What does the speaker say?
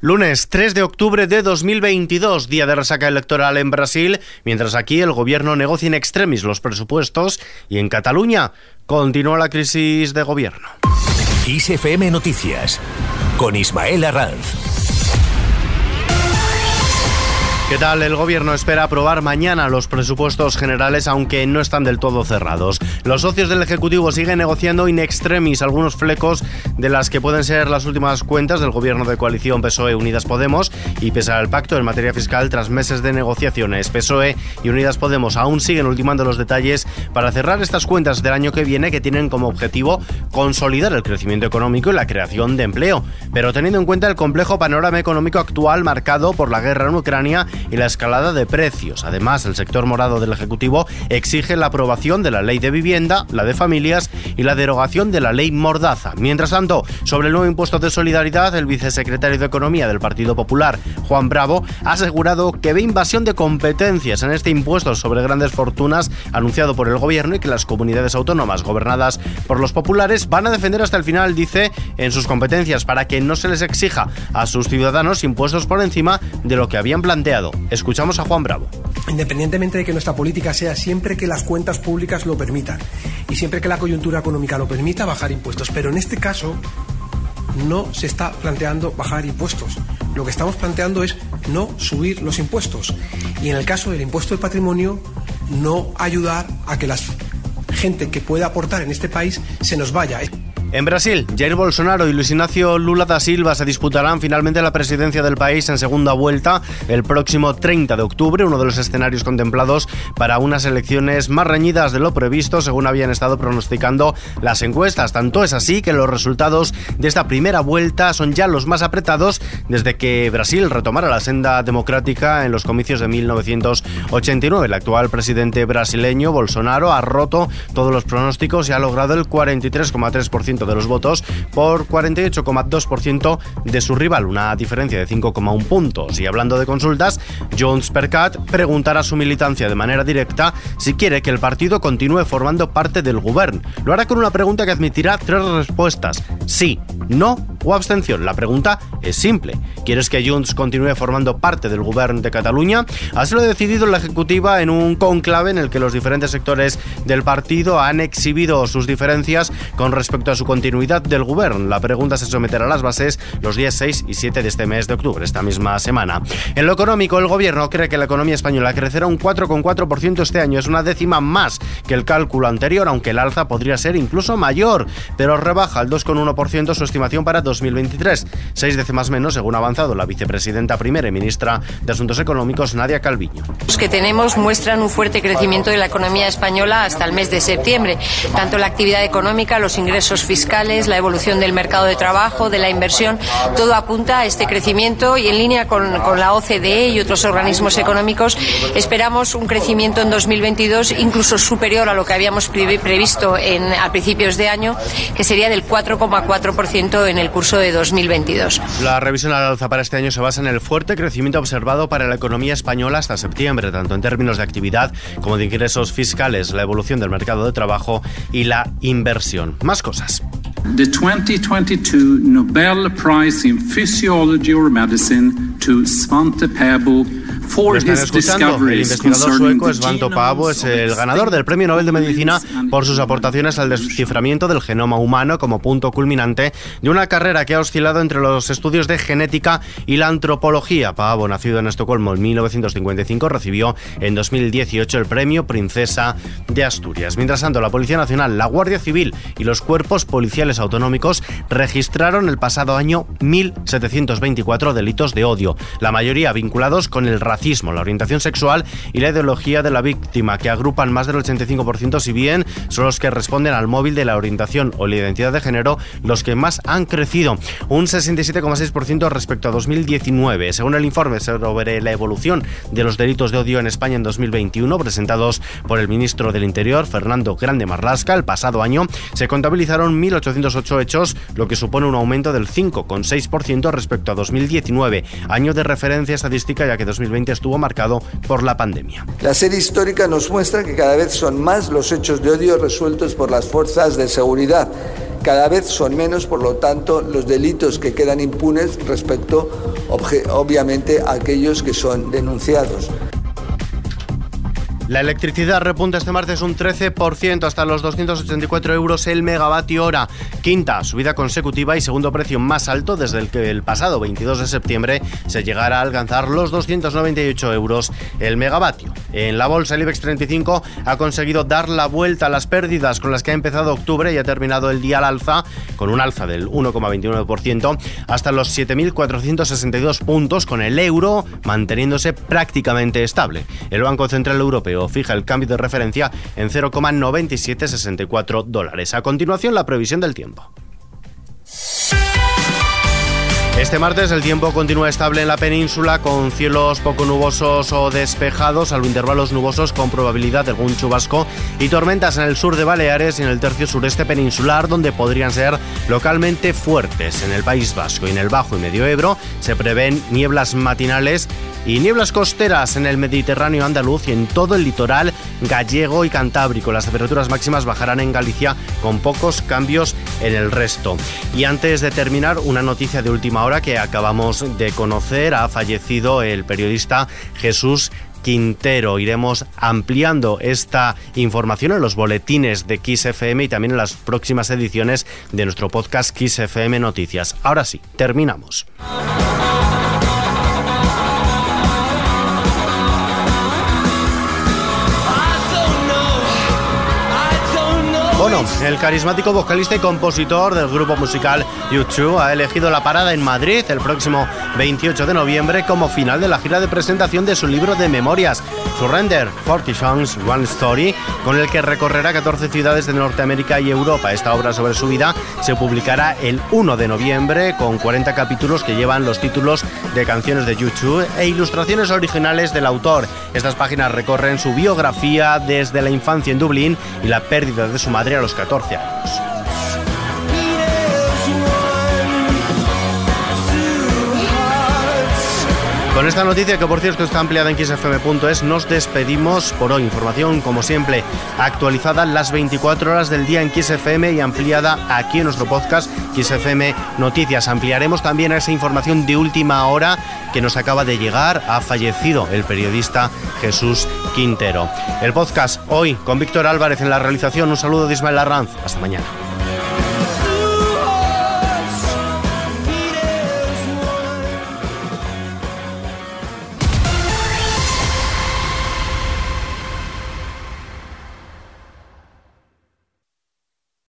Lunes 3 de octubre de 2022, día de resaca electoral en Brasil, mientras aquí el gobierno negocia en extremis los presupuestos y en Cataluña continúa la crisis de gobierno. Noticias con Ismael Arranz. ¿Qué tal? El gobierno espera aprobar mañana los presupuestos generales, aunque no están del todo cerrados. Los socios del Ejecutivo siguen negociando in extremis algunos flecos de las que pueden ser las últimas cuentas del gobierno de coalición PSOE Unidas Podemos y pese al pacto en materia fiscal tras meses de negociaciones. PSOE y Unidas Podemos aún siguen ultimando los detalles para cerrar estas cuentas del año que viene que tienen como objetivo consolidar el crecimiento económico y la creación de empleo. Pero teniendo en cuenta el complejo panorama económico actual marcado por la guerra en Ucrania y la escalada de precios. Además, el sector morado del Ejecutivo exige la aprobación de la ley de vivienda, la de familias y la derogación de la ley Mordaza. Mientras tanto, sobre el nuevo impuesto de solidaridad, el vicesecretario de Economía del Partido Popular, Juan Bravo, ha asegurado que ve invasión de competencias en este impuesto sobre grandes fortunas anunciado por el gobierno y que las comunidades autónomas gobernadas por los populares van a defender hasta el final, dice, en sus competencias para que no se les exija a sus ciudadanos impuestos por encima de lo que habían planteado. Escuchamos a Juan Bravo. Independientemente de que nuestra política sea siempre que las cuentas públicas lo permitan y siempre que la coyuntura económica lo permita, bajar impuestos. Pero en este caso no se está planteando bajar impuestos. Lo que estamos planteando es no subir los impuestos. Y en el caso del impuesto de patrimonio, no ayudar a que la gente que pueda aportar en este país se nos vaya. En Brasil, Jair Bolsonaro y Luis Ignacio Lula da Silva se disputarán finalmente la presidencia del país en segunda vuelta el próximo 30 de octubre, uno de los escenarios contemplados para unas elecciones más reñidas de lo previsto, según habían estado pronosticando las encuestas. Tanto es así que los resultados de esta primera vuelta son ya los más apretados desde que Brasil retomara la senda democrática en los comicios de 1989. El actual presidente brasileño, Bolsonaro, ha roto todos los pronósticos y ha logrado el 43,3% de los votos por 48,2% de su rival, una diferencia de 5,1 puntos. Y hablando de consultas, Jones Percat preguntará a su militancia de manera directa si quiere que el partido continúe formando parte del gobierno. Lo hará con una pregunta que admitirá tres respuestas: sí, no o abstención. La pregunta es simple. ¿Quieres que Junts continúe formando parte del gobierno de Cataluña? Así lo ha decidido la Ejecutiva en un conclave en el que los diferentes sectores del partido han exhibido sus diferencias con respecto a su continuidad del gobierno. La pregunta se someterá a las bases los días 6 y 7 de este mes de octubre, esta misma semana. En lo económico, el gobierno cree que la economía española crecerá un 4,4% este año. Es una décima más que el cálculo anterior, aunque el alza podría ser incluso mayor, pero rebaja al 2,1% su estimación para 2023, seis décimas menos según ha avanzado la vicepresidenta primera y ministra de Asuntos Económicos, Nadia Calviño. Los que tenemos muestran un fuerte crecimiento de la economía española hasta el mes de septiembre, tanto la actividad económica, los ingresos fiscales, la evolución del mercado de trabajo, de la inversión, todo apunta a este crecimiento y en línea con, con la OCDE y otros organismos económicos esperamos un crecimiento en 2022 incluso superior a lo que habíamos previsto en, a principios de año, que sería del 4,4% en el curso de 2022. La revisión al alza para este año se basa en el fuerte crecimiento observado para la economía española hasta septiembre, tanto en términos de actividad como de ingresos fiscales, la evolución del mercado de trabajo y la inversión. Más cosas. The 2022 Nobel Prize in Physiology or Medicine to Svante Pääbo Lo están escuchando. El investigador sueco Svante Pavo es el ganador del Premio Nobel de Medicina por sus aportaciones al desciframiento del genoma humano como punto culminante de una carrera que ha oscilado entre los estudios de genética y la antropología. Pavo, nacido en Estocolmo en 1955, recibió en 2018 el Premio Princesa de Asturias. Mientras tanto, la Policía Nacional, la Guardia Civil y los cuerpos policiales autonómicos registraron el pasado año 1.724 delitos de odio, la mayoría vinculados con el racismo la orientación sexual y la ideología de la víctima, que agrupan más del 85%, si bien son los que responden al móvil de la orientación o la identidad de género los que más han crecido, un 67,6% respecto a 2019. Según el informe sobre la evolución de los delitos de odio en España en 2021, presentados por el ministro del Interior, Fernando Grande Marlasca, el pasado año se contabilizaron 1.808 hechos, lo que supone un aumento del 5,6% respecto a 2019, año de referencia estadística ya que 2020 estuvo marcado por la pandemia. La serie histórica nos muestra que cada vez son más los hechos de odio resueltos por las fuerzas de seguridad cada vez son menos, por lo tanto, los delitos que quedan impunes respecto, obviamente, a aquellos que son denunciados. La electricidad repunta este martes un 13% hasta los 284 euros el megavatio hora. Quinta subida consecutiva y segundo precio más alto desde el que el pasado 22 de septiembre se llegara a alcanzar los 298 euros el megavatio. En la bolsa el IBEX 35 ha conseguido dar la vuelta a las pérdidas con las que ha empezado octubre y ha terminado el día al alza con un alza del 1,29% hasta los 7.462 puntos con el euro manteniéndose prácticamente estable. El Banco Central Europeo fija el cambio de referencia en 0,9764 dólares. A continuación, la previsión del tiempo. Este martes el tiempo continúa estable en la península con cielos poco nubosos o despejados, salvo intervalos nubosos con probabilidad de algún chubasco y tormentas en el sur de Baleares y en el tercio sureste peninsular donde podrían ser localmente fuertes. En el País Vasco y en el Bajo y Medio Ebro se prevén nieblas matinales y nieblas costeras en el Mediterráneo andaluz y en todo el litoral gallego y cantábrico. Las temperaturas máximas bajarán en Galicia con pocos cambios en el resto. Y antes de terminar, una noticia de última hora que acabamos de conocer. Ha fallecido el periodista Jesús Quintero. Iremos ampliando esta información en los boletines de Kiss FM y también en las próximas ediciones de nuestro podcast Kiss FM Noticias. Ahora sí, terminamos. Bueno, el carismático vocalista y compositor del grupo musical YouTube ha elegido la parada en Madrid el próximo 28 de noviembre como final de la gira de presentación de su libro de memorias, Surrender, 40 Songs, One Story, con el que recorrerá 14 ciudades de Norteamérica y Europa. Esta obra sobre su vida se publicará el 1 de noviembre con 40 capítulos que llevan los títulos de canciones de YouTube e ilustraciones originales del autor. Estas páginas recorren su biografía desde la infancia en Dublín y la pérdida de su madre a los 14 años. Con esta noticia, que por cierto está ampliada en xfm.es, nos despedimos por hoy. Información, como siempre, actualizada las 24 horas del día en XFM y ampliada aquí en nuestro podcast XFM Noticias. Ampliaremos también esa información de última hora que nos acaba de llegar. Ha fallecido el periodista Jesús Quintero. El podcast hoy con Víctor Álvarez en la realización. Un saludo de Ismael Arranz. Hasta mañana.